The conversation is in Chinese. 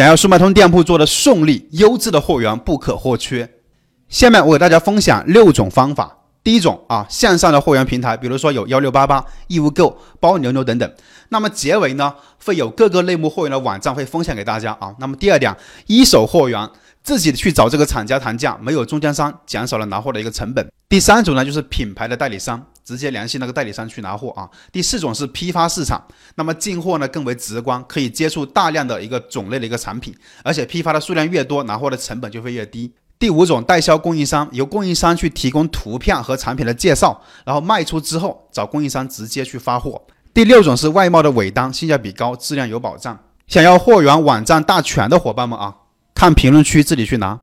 想要速卖通店铺做的顺利，优质的货源不可或缺。下面我给大家分享六种方法。第一种啊，线上的货源平台，比如说有幺六八八、义乌购、包牛牛等等。那么结尾呢，会有各个类目货源的网站会分享给大家啊。那么第二点，一手货源。自己去找这个厂家谈价，没有中间商，减少了拿货的一个成本。第三种呢，就是品牌的代理商，直接联系那个代理商去拿货啊。第四种是批发市场，那么进货呢更为直观，可以接触大量的一个种类的一个产品，而且批发的数量越多，拿货的成本就会越低。第五种代销供应商，由供应商去提供图片和产品的介绍，然后卖出之后找供应商直接去发货。第六种是外贸的尾单，性价比高，质量有保障。想要货源网站大全的伙伴们啊！看评论区，自己去拿。